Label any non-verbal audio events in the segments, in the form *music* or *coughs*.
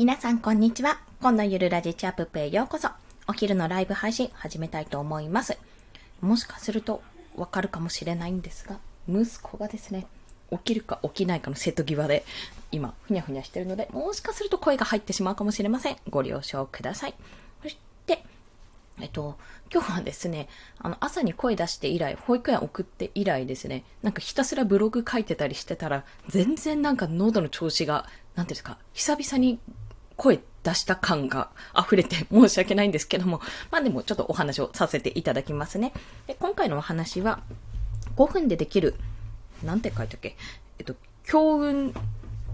皆さんこんにちは。今度ゆるラジチャップへようこそ。お昼のライブ配信始めたいと思います。もしかするとわかるかもしれないんですが、息子がですね、起きるか起きないかの瀬戸際で、今、ふにゃふにゃしてるので、もしかすると声が入ってしまうかもしれません。ご了承ください。そして、えっと、今日はですね、あの、朝に声出して以来、保育園送って以来ですね、なんかひたすらブログ書いてたりしてたら、全然なんか喉の調子が、なんていうんですか、久々に声出した感が溢れて申し訳ないんですけども、まあでもちょっとお話をさせていただきますね。で今回のお話は、5分でできる、なんて書いたっけ？えっと、強運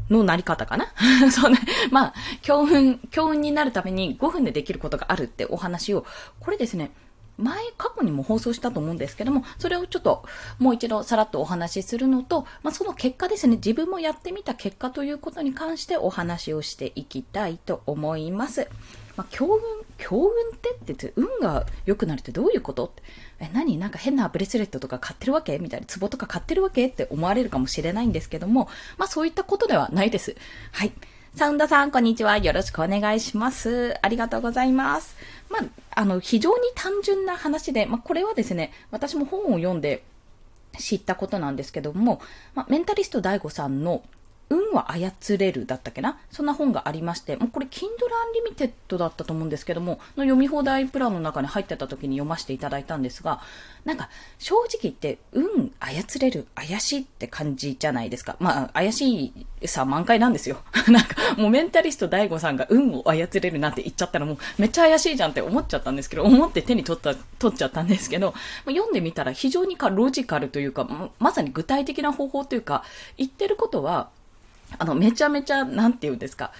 のなり方かな？*laughs* そうね。まあ、強運、強運になるために5分でできることがあるってお話を、これですね、前、過去にも放送したと思うんですけども、それをちょっともう一度さらっとお話しするのと、まあ、その結果ですね、自分もやってみた結果ということに関してお話をしていきたいと思います。まあ、強運、強運ってって言って、運が良くなるってどういうことってえ、何？なんか変なブレスレットとか買ってるわけ？みたいな、壺とか買ってるわけ？って思われるかもしれないんですけども、まあそういったことではないです。はい。サウンドさん、こんにちは。よろしくお願いします。ありがとうございます。まあ、あの、非常に単純な話で、まあ、これはですね、私も本を読んで知ったことなんですけども、まあ、メンタリスト DAIGO さんのは操れるだったっけな？そんな本がありまして、もうこれ Kindle Unlimited だったと思うんですけども、の読み放題プランの中に入ってた時に読ませていただいたんですが、なんか正直言って運操れる怪しいって感じじゃないですか。まあ怪しいさ満開なんですよ。*laughs* なんかもうメンタリスト DAIGO さんが運を操れるなんて言っちゃったらもうめっちゃ怪しいじゃんって思っちゃったんですけど、思って手に取った、取っちゃったんですけど、読んでみたら非常にかロジカルというか、まさに具体的な方法というか、言ってることは、あの、めちゃめちゃ、なんて言うんですか、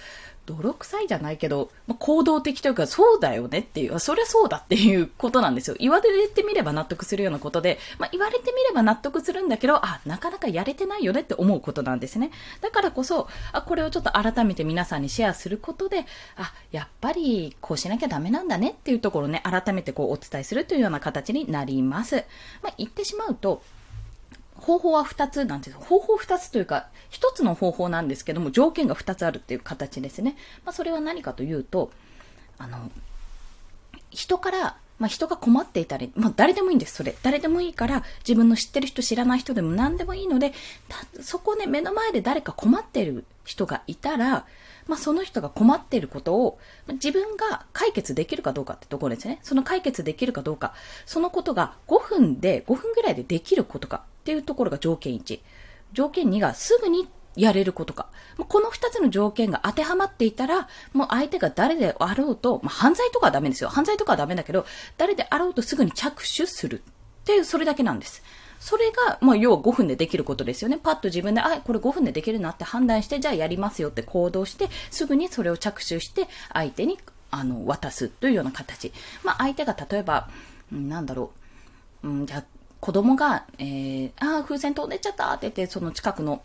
泥臭いじゃないけど、まあ、行動的というか、そうだよねっていう、そりゃそうだっていうことなんですよ。言われてみれば納得するようなことで、まあ、言われてみれば納得するんだけど、あ、なかなかやれてないよねって思うことなんですね。だからこそ、あ、これをちょっと改めて皆さんにシェアすることで、あ、やっぱりこうしなきゃダメなんだねっていうところをね、改めてこうお伝えするというような形になります。まあ、言ってしまうと、方法は2つなんです。方法2つというか、1つの方法なんですけども、条件が2つあるっていう形ですね。まあ、それは何かというと、あの、人から、まあ、人が困っていたり、まあ、誰でもいいんです、それ。誰でもいいから、自分の知ってる人、知らない人でも何でもいいので、そこね、目の前で誰か困っている人がいたら、まあ、その人が困っていることを、自分が解決できるかどうかってところですね。その解決できるかどうか、そのことが5分で、5分ぐらいでできることかっていうところが条件1。条件2がすぐにやれることか。この2つの条件が当てはまっていたら、もう相手が誰であろうと、まあ、犯罪とかはダメですよ。犯罪とかはダメだけど、誰であろうとすぐに着手するっていう、それだけなんです。それが、まあ、要は5分でできることですよね。パッと自分で、あ、これ5分でできるなって判断して、じゃあやりますよって行動して、すぐにそれを着手して、相手に、あの、渡すというような形。まあ、相手が例えば、なんだろう、うん、じゃあ、子供が、えー、ああ、風船飛んでっちゃったって言って、その近くの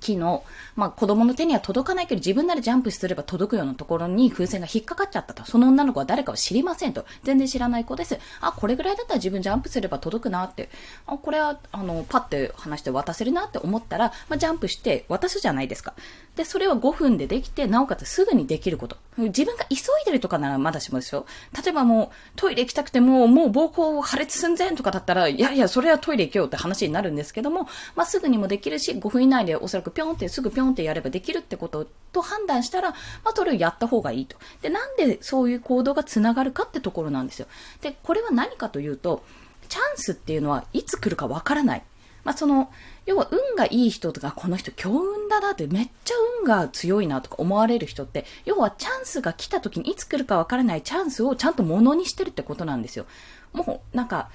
木の、まあ子供の手には届かないけど自分ならジャンプすれば届くようなところに風船が引っかかっちゃったと。その女の子は誰かを知りませんと。全然知らない子です。あ、これぐらいだったら自分ジャンプすれば届くなって。あ、これは、あの、パッて話して渡せるなって思ったら、まあジャンプして渡すじゃないですか。で、それは5分でできて、なおかつすぐにできること。自分が急いでるとかならまだしもですよ。例えばもうトイレ行きたくても、もう膀胱破裂寸前とかだったら、いやいや、それはトイレ行けよって話になるんですけども、まあすぐにもできるし、5分以内でおそらくぴょんってすぐぴょんってやればできるってことと判断したら、まあそれをやった方がいいと。で、なんでそういう行動がつながるかってところなんですよ。で、これは何かというと、チャンスっていうのはいつ来るかわからない。まあ、その、要は運がいい人とか、この人強運だなってめっちゃ運が強いなとか思われる人って、要はチャンスが来た時にいつ来るかわからないチャンスをちゃんと物にしてるってことなんですよ。もう、なんか、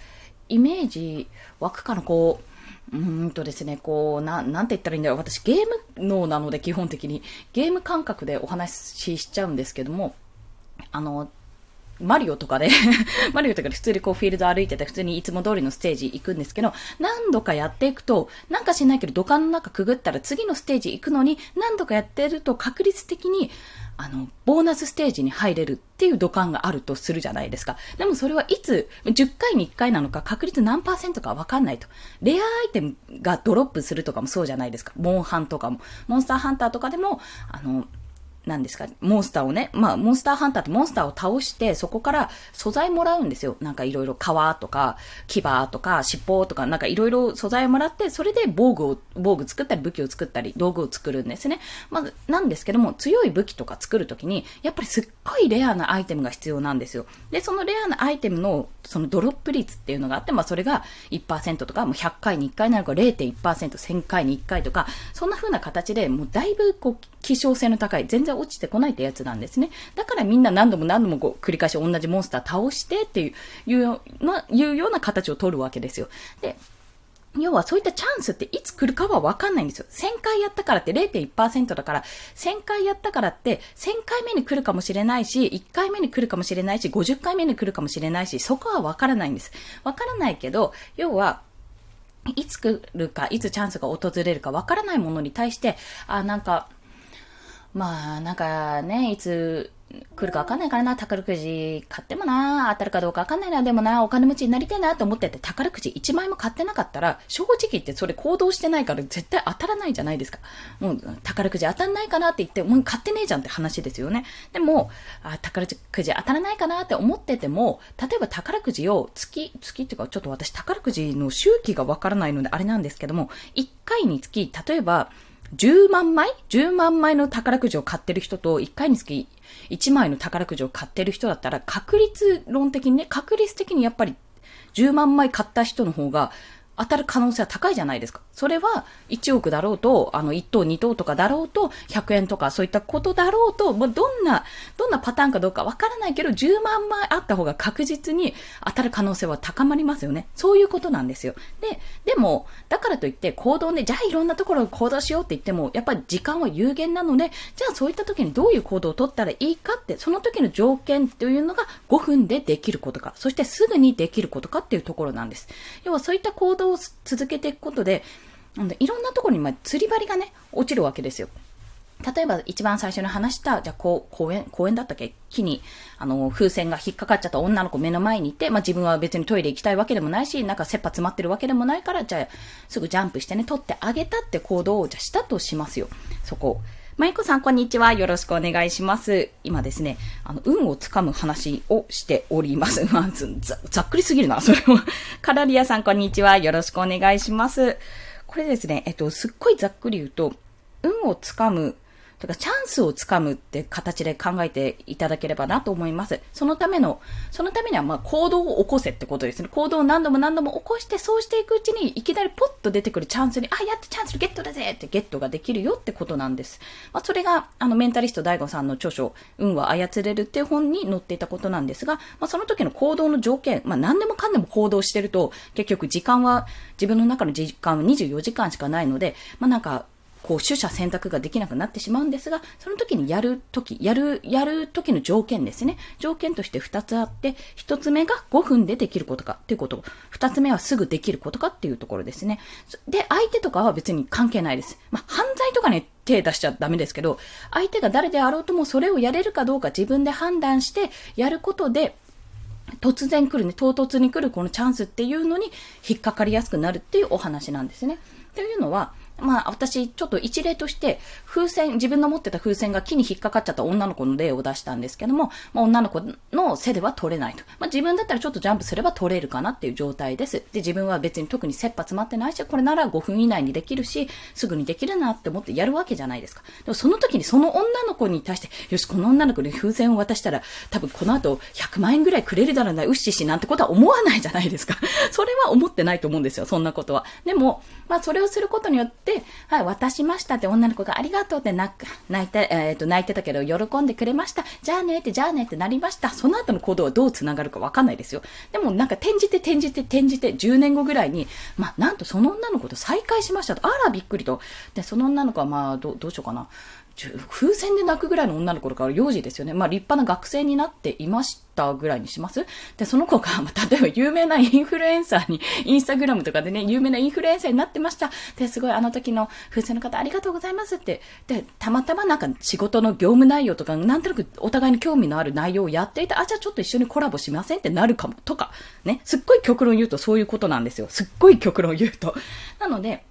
イメージ湧くかな、こう、うんとですね、こう、な、なんて言ったらいいんだろう。私ゲーム脳なので基本的に。ゲーム感覚でお話ししちゃうんですけども、あの、マリオとかで *laughs* マリオとかで普通にこうフィールド歩いてて普通にいつも通りのステージ行くんですけど、何度かやっていくと、なんかしないけど土管の中くぐったら次のステージ行くのに何度かやってると確率的に、あの、ボーナスステージに入れるっていう土管があるとするじゃないですか。でもそれはいつ、10回に1回なのか確率何パーセントかわかんないと。レアアイテムがドロップするとかもそうじゃないですか。モンハンとかも。モンスターハンターとかでも、あの、なんですか、モンスターをね、まあ、モンスターハンターってモンスターを倒して、そこから素材もらうんですよ。なんかいろいろ皮とか、牙とか、尻尾とか、なんかいろいろ素材をもらって、それで防具を、防具作ったり、武器を作ったり、道具を作るんですね。まあ、なんですけども、強い武器とか作るときに、やっぱりすっごいレアなアイテムが必要なんですよ。で、そのレアなアイテムの、そのドロップ率っていうのがあって、まあ、それが1%とか、もう100回に1回なのか0.1%、1000回に1回とか、そんな風な形で、もうだいぶこう、希少性の高い、全然落ちてこないってやつなんですね。だからみんな何度も何度もこう繰り返し同じモンスター倒してっていう、いうような、いうような形を取るわけですよ。で、要はそういったチャンスっていつ来るかはわかんないんですよ。1000回やったからって0.1%だから、1000回やったからって1000回目に来るかもしれないし、1回目に来るかもしれないし、50回目に来るかもしれないし、そこはわからないんです。わからないけど、要は、いつ来るか、いつチャンスが訪れるかわからないものに対して、あ、なんか、まあ、なんかね、いつ来るかわかんないからな、宝くじ買ってもな、当たるかどうかわかんないな、でもな、お金持ちになりたいなと思ってて、宝くじ1枚も買ってなかったら、正直言ってそれ行動してないから絶対当たらないじゃないですか。もう、宝くじ当たんないかなって言って、もう買ってねえじゃんって話ですよね。でも、あ宝くじ当たらないかなって思ってても、例えば宝くじを月、月っていうか、ちょっと私宝くじの周期がわからないのであれなんですけども、1回につき、例えば、10万枚 ?10 万枚の宝くじを買ってる人と、1回につき1枚の宝くじを買ってる人だったら、確率論的にね、確率的にやっぱり10万枚買った人の方が、当たる可能性は高いじゃないですか。それは1億だろうと、あの1等2等とかだろうと、100円とかそういったことだろうと、もうどんな、どんなパターンかどうかわからないけど、10万枚あった方が確実に当たる可能性は高まりますよね。そういうことなんですよ。で、でも、だからといって行動ね、じゃあいろんなところを行動しようって言っても、やっぱり時間は有限なので、じゃあそういった時にどういう行動を取ったらいいかって、その時の条件というのが5分でできることか、そしてすぐにできることかっていうところなんです。要はそういった行動を続けていくことで、いろんなところに、釣り針がね、落ちるわけですよ。例えば一番最初に話した、じゃあこう、公園、公園だったっけ？木に、あの、風船が引っかかっちゃった女の子目の前にいて、まあ自分は別にトイレ行きたいわけでもないし、なんか切羽詰まってるわけでもないから、じゃあすぐジャンプしてね、取ってあげたって行動をじゃしたとしますよ。そこ。まゆこさん、こんにちは。よろしくお願いします。今ですね、あの、運をつかむ話をしております。*laughs* まあ、ざ、ざっくりすぎるな、それは。カラリアさん、こんにちは。よろしくお願いします。これですね、えっと、すっごいざっくり言うと、運をつかむとかチャンスをつかむって形で考えていただければなと思います。そのための、そのためにはまあ行動を起こせってことですね。行動を何度も何度も起こして、そうしていくうちにいきなりポッと出てくるチャンスに、あ、やってチャンスゲットだぜってゲットができるよってことなんです。まあそれが、あのメンタリスト大悟さんの著書、運は操れるって本に載っていたことなんですが、まあその時の行動の条件、まあ何でもかんでも行動してると、結局時間は、自分の中の時間は24時間しかないので、まあなんか、こう、取捨選択ができなくなってしまうんですが、その時にやる時、やる、やる時の条件ですね。条件として2つあって、1つ目が5分でできることかっていうこと、2つ目はすぐできることかっていうところですね。で、相手とかは別に関係ないです。まあ、犯罪とかね、手出しちゃダメですけど、相手が誰であろうともそれをやれるかどうか自分で判断してやることで、突然来るね、唐突に来るこのチャンスっていうのに引っかかりやすくなるっていうお話なんですね。というのは、まあ私ちょっと一例として風船、自分の持ってた風船が木に引っかかっちゃった女の子の例を出したんですけども、まあ、女の子の背では取れないと。まあ自分だったらちょっとジャンプすれば取れるかなっていう状態です。で、自分は別に特に切羽詰まってないし、これなら5分以内にできるし、すぐにできるなって思ってやるわけじゃないですか。でもその時にその女の子に対して、よし、この女の子に風船を渡したら、多分この後100万円ぐらいくれるだろうな、うっししなんてことは思わないじゃないですか。それは思ってないと思うんですよ、そんなことは。でも、まあそれをすることによって、はい、渡しましたって女の子がありがとうって泣いて、えっ、と、泣いてたけど喜んでくれました。じゃあねって、じゃあねってなりました。その後の行動はどう繋がるかわかんないですよ。でもなんか転じて転じて転じて10年後ぐらいに、まあなんとその女の子と再会しましたと。あらびっくりと。で、その女の子はまあどうしようかな。風船で泣くぐらいの女の子から幼児ですよね。まあ立派な学生になっていましたぐらいにします？で、その子が、まあ、例えば有名なインフルエンサーに、*laughs* インスタグラムとかでね、有名なインフルエンサーになってました。で、すごいあの時の風船の方ありがとうございますって。で、たまたまなんか仕事の業務内容とか、なんとなくお互いに興味のある内容をやっていて、あ、じゃあちょっと一緒にコラボしません？ってなるかも。とか、ね。すっごい極論言うとそういうことなんですよ。すっごい極論言うと。なので、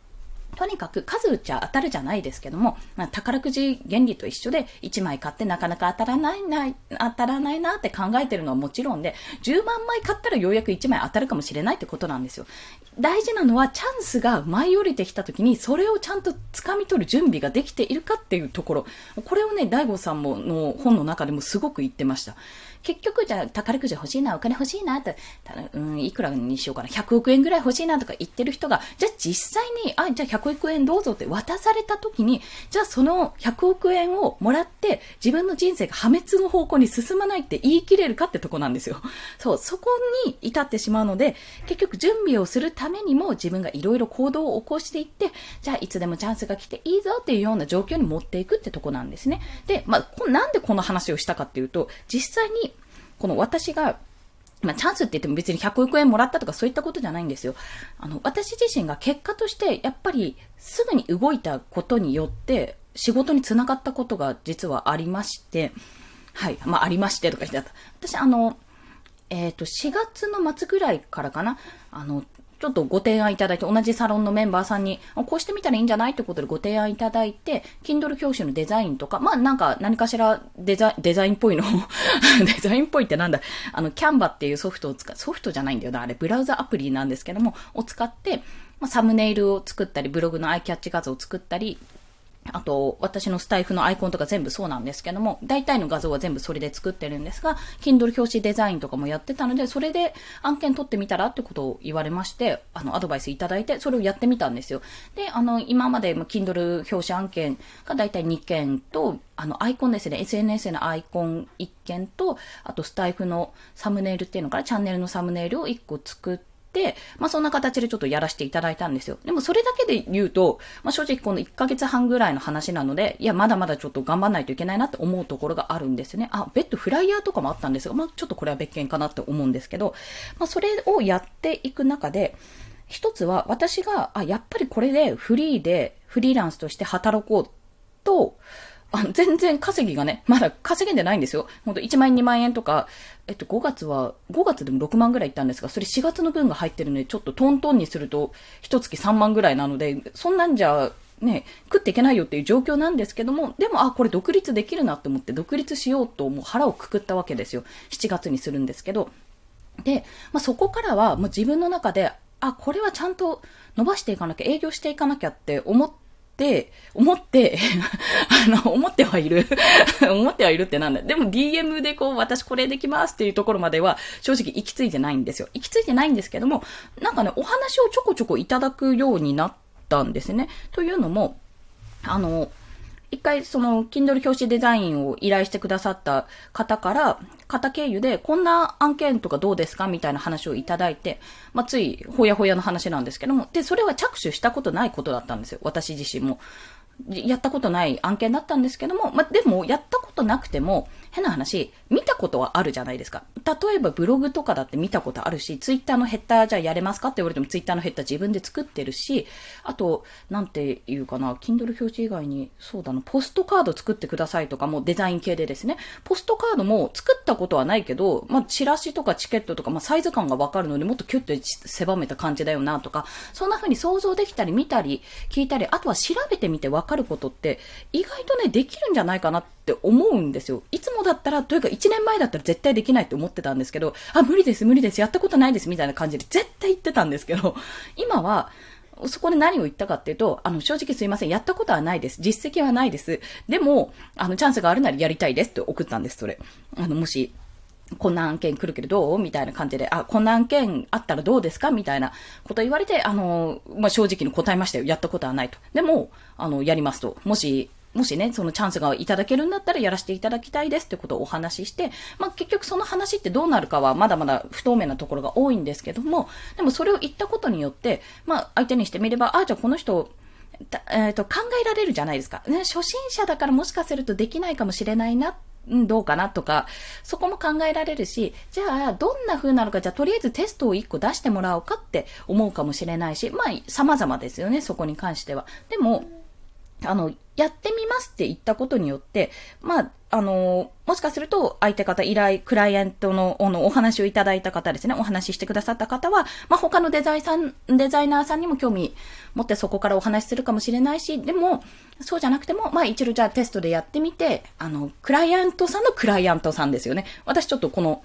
とにかく数打っちゃ当たるじゃないですけども、まあ、宝くじ原理と一緒で1枚買ってなかなか当たらないな、当たらないなって考えてるのはもちろんで、10万枚買ったらようやく1枚当たるかもしれないってことなんですよ。大事なのはチャンスが舞い降りてきた時にそれをちゃんと掴み取る準備ができているかっていうところ。これをね、大悟さんもの本の中でもすごく言ってました。結局じゃあ宝くじ欲しいな、お金欲しいなって、うん、いくらにしようかな、100億円ぐらい欲しいなとか言ってる人が、じゃあ実際に、あ、じゃあ100億円どうぞって渡された時に、じゃあその100億円をもらって自分の人生が破滅の方向に進まないって言い切れるかってとこなんですよ。そう、そこに至ってしまうので、結局準備をするためにも自分がいろいろ行動を起こしていって、じゃあいつでもチャンスが来ていいぞっていうような状況に持っていくってとこなんですね。で、まあ、なんでこの話をしたかっていうと、実際にこの私が、まあ、チャンスって言っても別に100億円もらったとかそういったことじゃないんですよ。あの、私自身が結果として、やっぱりすぐに動いたことによって、仕事に繋がったことが実はありまして、はい、まあ、ありましてとか言ってた。私、あの、えっ、ー、と、4月の末ぐらいからかな、あの、ちょっとご提案いただいて、同じサロンのメンバーさんに、こうしてみたらいいんじゃないってことでご提案いただいて、Kindle 教習のデザインとか、まあなんか何かしらデザデザインっぽいの *laughs* デザインっぽいってなんだあの、キャンバっていうソフトを使うソフトじゃないんだよな、あれ、ブラウザアプリなんですけども、を使って、まあ、サムネイルを作ったり、ブログのアイキャッチ画像を作ったり、あと、私のスタイフのアイコンとか全部そうなんですけども、大体の画像は全部それで作ってるんですが、Kindle 表紙デザインとかもやってたので、それで案件取ってみたらってことを言われまして、あの、アドバイスいただいて、それをやってみたんですよ。で、あの、今まで Kindle 表紙案件が大体2件と、あの、アイコンですね、SNS のアイコン1件と、あとスタイフのサムネイルっていうのから、チャンネルのサムネイルを1個作って、、まあそんな形でちょっとやらせていただいたんですよ。でもそれだけで言うと、まあ正直この1ヶ月半ぐらいの話なので、いや、まだまだちょっと頑張んないといけないなって思うところがあるんですね。あ、別途フライヤーとかもあったんですが、まあちょっとこれは別件かなって思うんですけど、まあそれをやっていく中で、一つは私が、あ、やっぱりこれでフリーで、フリーランスとして働こうと、あの、全然稼ぎがね、まだ稼げんでないんですよ。ほんと1万円2万円とか、えっと5月は、5月でも6万ぐらいいったんですが、それ4月の分が入ってるので、ちょっとトントンにすると、1月3万ぐらいなので、そんなんじゃ、ね、食っていけないよっていう状況なんですけども、でも、あ、これ独立できるなって思って独立しようともう腹をくくったわけですよ。7月にするんですけど。で、まあ、そこからはもう自分の中で、あ、これはちゃんと伸ばしていかなきゃ、営業していかなきゃって思って、、思って、*laughs* あの、思ってはいる。*laughs* 思ってはいるってなんだ。でも DM でこう、私これできますっていうところまでは、正直行き着いてないんですよ。行き着いてないんですけども、なんかね、お話をちょこちょこいただくようになったんですね。というのも、あの、一回その Kindle 表紙デザインを依頼してくださった方から、方経由でこんな案件とかどうですかみたいな話をいただいて、まあ、ついほやほやの話なんですけども、で、それは着手したことないことだったんですよ。私自身も。やったことない案件だったんですけども、まあ、でも、やったことなくても、変な話、見ことはあるじゃないですか。例えばブログとかだって見たことあるし、ツイッターのヘッダーじゃあやれますかって言われてもツイッターのヘッダー自分で作ってるし、あと、なんていうかな、Kindle 表示以外に、そうだな、ポストカード作ってくださいとかもデザイン系でですね、ポストカードも作ったことはないけど、まあ、チラシとかチケットとか、まあ、サイズ感がわかるのでもっとキュッと狭めた感じだよなとか、そんな風に想像できたり見たり聞いたり、あとは調べてみてわかることって意外とね、できるんじゃないかなって思うんですよ。いつもだったら、というか1年前だったら絶対できないって思ってたんですけど、あ、無理です、無理です、やったことないです、みたいな感じで絶対言ってたんですけど、*laughs* 今は、そこで何を言ったかっていうと、あの、正直すいません。やったことはないです。実績はないです。でも、あの、チャンスがあるならやりたいですって送ったんです、それ。あの、もし、こんな案件来るけどどう？みたいな感じで、あ、こんな案件あったらどうですか？みたいなこと言われて、あの、まあ、正直に答えましたよ。やったことはないと。でも、あの、やりますと。もし、もしね、そのチャンスがいただけるんだったらやらせていただきたいですってことをお話しして、まあ、結局その話ってどうなるかはまだまだ不透明なところが多いんですけども、でもそれを言ったことによって、まあ、相手にしてみれば、ああ、じゃあこの人、えっ、ー、と、考えられるじゃないですか。ね、初心者だからもしかするとできないかもしれないな、どうかなとか、そこも考えられるし、じゃあ、どんな風なのか、じゃあ、とりあえずテストを1個出してもらおうかって思うかもしれないし、まあ、様々ですよね、そこに関しては。でも、あの、やってみますって言ったことによって、まあ、あの、もしかすると相手方、依頼、クライアントののお話をいただいた方ですね、お話ししてくださった方は、まあ、他のデザイさん、デザイナーさんにも興味持ってそこからお話しするかもしれないし、でも、そうじゃなくても、まあ、一度じゃあテストでやってみて、あの、クライアントさんのクライアントさんですよね。私ちょっとこの、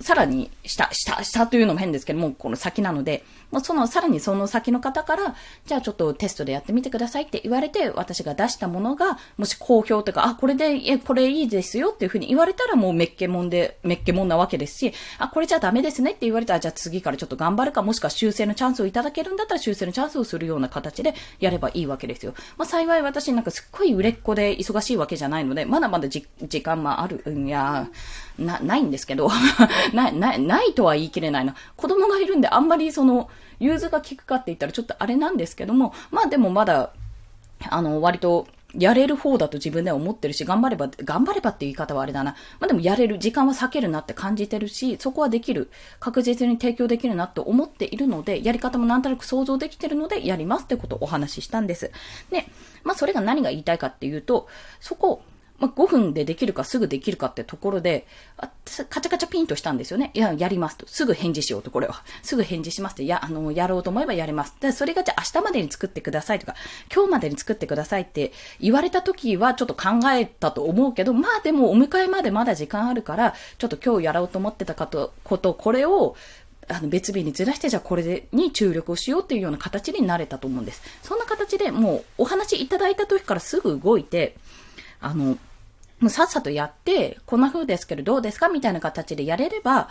さらに下、下、下というのも変ですけども、この先なので、もうその、さらにその先の方から、じゃあちょっとテストでやってみてくださいって言われて、私が出したものが、もし好評というか、あ、これで、え、これいいですよっていうふうに言われたらもうめっけもんで、めっけもんなわけですし、あ、これじゃダメですねって言われたら、じゃあ次からちょっと頑張るか、もしくは修正のチャンスをいただけるんだったら修正のチャンスをするような形でやればいいわけですよ。まあ幸い私なんかすっごい売れっ子で忙しいわけじゃないので、まだまだじ時間もある、いや、な、ないんですけど、ない、ない、ないとは言い切れないな。子供がいるんであんまりその、融通が効くかって言ったらちょっとあれなんですけども、まあでもまだ、あの、割と、やれる方だと自分では思ってるし、頑張れば、頑張ればっていう言い方はあれだな。まあでもやれる、時間は避けるなって感じてるし、そこはできる、確実に提供できるなって思っているので、やり方もなんとなく想像できてるので、やりますってことをお話ししたんです。で、まあそれが何が言いたいかっていうと、そこ、まあ、5分でできるかすぐできるかってところで、カチャカチャピンとしたんですよね。いや、やりますと。すぐ返事しようと、これは。すぐ返事しますって。いや、あの、やろうと思えばやれます。で、それがじゃあ明日までに作ってくださいとか、今日までに作ってくださいって言われた時はちょっと考えたと思うけど、まあでもお迎えまでまだ時間あるから、ちょっと今日やろうと思ってたかと、こと、これを、あの別日にずらして、じゃあこれでに注力をしようっていうような形になれたと思うんです。そんな形でもうお話いただいた時からすぐ動いて、あの、もうさっさとやって、こんな風ですけどどうですかみたいな形でやれれば、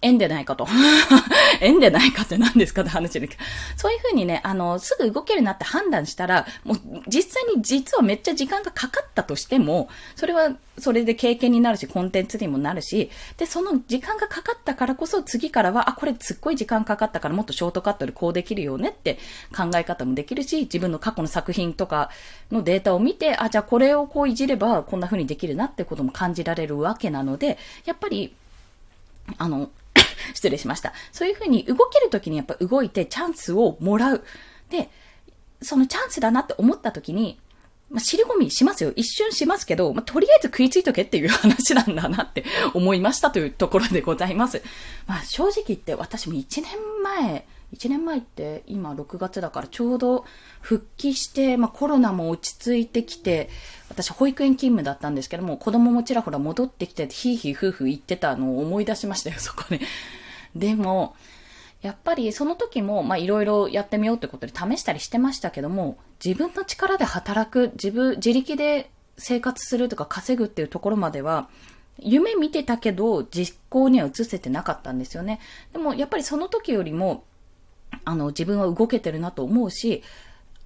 縁でないかと。*laughs* 縁でないかって何ですかって話で。そういうふうにね、あの、すぐ動けるなって判断したら、もう実際に実はめっちゃ時間がかかったとしても、それはそれで経験になるし、コンテンツにもなるし、で、その時間がかかったからこそ次からは、あ、これすっごい時間かかったからもっとショートカットでこうできるよねって考え方もできるし、自分の過去の作品とかのデータを見て、あ、じゃあこれをこういじればこんな風にできるなってことも感じられるわけなので、やっぱり、あの、失礼しました。そういうふうに動けるときにやっぱ動いてチャンスをもらう。で、そのチャンスだなって思ったときに、まあ、尻込みしますよ。一瞬しますけど、まあ、とりあえず食いついとけっていう話なんだなって思いましたというところでございます。まあ、正直言って私も1年前、1年前って今6月だからちょうど復帰して、まあ、コロナも落ち着いてきて、私保育園勤務だったんですけども、子供もちらほら戻ってきて、ひいひい夫婦言ってたのを思い出しましたよ、そこで。でも、やっぱりその時も、まあいろいろやってみようってことで試したりしてましたけども、自分の力で働く、自分、自力で生活するとか稼ぐっていうところまでは、夢見てたけど実行には移せてなかったんですよね。でもやっぱりその時よりも、あの、自分は動けてるなと思うし、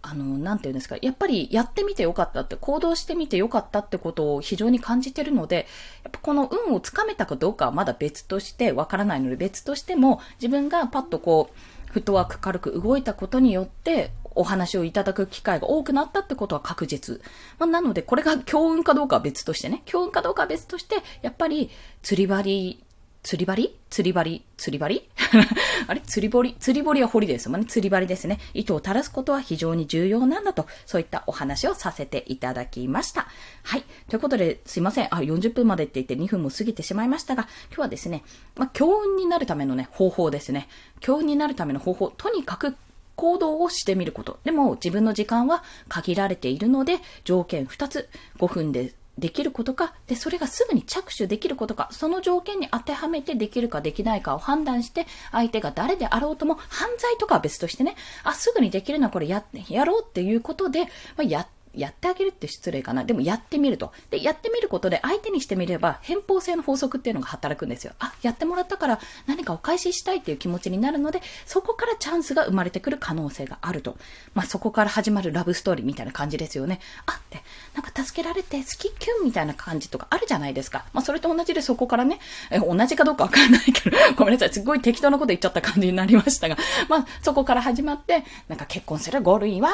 あの、なんていうんですか、やっぱりやってみてよかったって、行動してみてよかったってことを非常に感じてるので、やっぱこの運をつかめたかどうかはまだ別として、わからないので別としても、自分がパッとこう、フットワーク軽く動いたことによって、お話をいただく機会が多くなったってことは確実。まあ、なので、これが強運かどうかは別としてね、強運かどうかは別として、やっぱり釣り針釣り針？釣り針？釣り針？*laughs* あれ？釣り堀？釣り堀は堀ですもんね。釣り針ですね。糸を垂らすことは非常に重要なんだと、そういったお話をさせていただきました。はい。ということで、すいません。あ、40分までって言って2分も過ぎてしまいましたが、今日はですね、まあ、強運になるためのね、方法ですね。強運になるための方法、とにかく行動をしてみること。でも自分の時間は限られているので、条件2つ、5分でできることか、で、それがすぐに着手できることか、その条件に当てはめてできるかできないかを判断して、相手が誰であろうとも、犯罪とかは別としてね、あ、すぐにできるのはこれや、やろうっていうことで、まあ、やってやってあげるって失礼かな。でもやってみると。で、やってみることで相手にしてみれば、偏方性の法則っていうのが働くんですよ。あ、やってもらったから何かお返ししたいっていう気持ちになるので、そこからチャンスが生まれてくる可能性があると。まあ、そこから始まるラブストーリーみたいな感じですよね。あって、なんか助けられて好きキュンみたいな感じとかあるじゃないですか。まあ、それと同じでそこからね、え同じかどうかわからないけど、*laughs* ごめんなさい。すごい適当なこと言っちゃった感じになりましたが、まあ、そこから始まって、なんか結婚する5類は、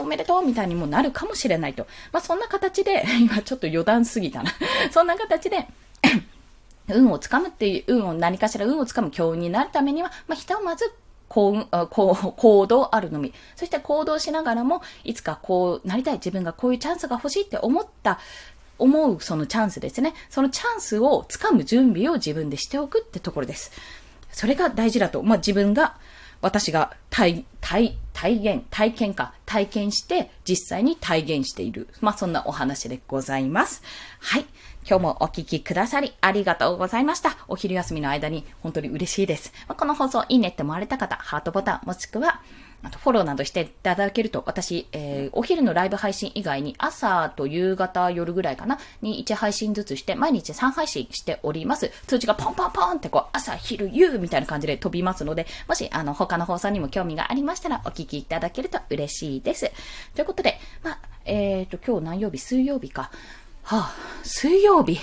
おめでとうみたいにもなるかもしれないと。まあ、そんな形で、*laughs* 今ちょっと余談すぎたな。*laughs* そんな形で *coughs* 運をつかむっていう、運を何かしら運をつかむ強運になるためには、まあ、ひとまず幸運、あこう行動あるのみ。そして行動しながらも、いつかこうなりたい、自分がこういうチャンスが欲しいって思った、思うそのチャンスですね。そのチャンスをつかむ準備を自分でしておくってところです。それが大事だと。まあ、自分が、私が体、体、体現、体験か、体験して、実際に体現している。まあ、そんなお話でございます。はい。今日もお聞きくださりありがとうございました。お昼休みの間に本当に嬉しいです。まあ、この放送いいねって思われた方、ハートボタンもしくは、あとフォローなどしていただけると、私、えーお昼のライブ配信以外に朝と夕方、夜ぐらいかな、に1配信ずつして、毎日3配信しております。通知がポンポンポンってこう、朝、昼、夕みたいな感じで飛びますので、もし、あの、他の放送にも興味がありましたら、お聞きいただけると嬉しいです。ということで、まあ、えっ、と、今日何曜日？水曜日か。はあ、水曜日。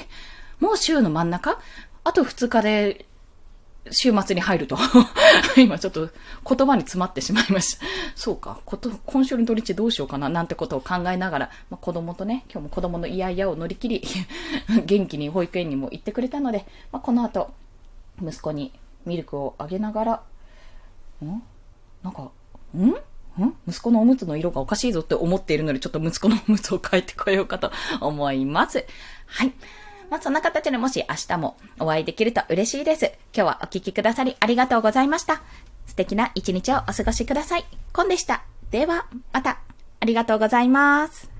もう週の真ん中？あと2日で週末に入ると。*laughs* 今ちょっと言葉に詰まってしまいました。そうか。こと、今週の土日どうしようかななんてことを考えながら、まあ、子供とね、今日も子供のイヤイヤを乗り切り、*laughs* 元気に保育園にも行ってくれたので、まあ、この後、息子にミルクをあげながら、ん？なんか、ん？ん？息子のおむつの色がおかしいぞって思っているので、ちょっと息子のおむつを変えてこようかと思います。はい。まあ、そんな形でもし明日もお会いできると嬉しいです。今日はお聴きくださりありがとうございました。素敵な一日をお過ごしください。コンでした。では、また。ありがとうございます。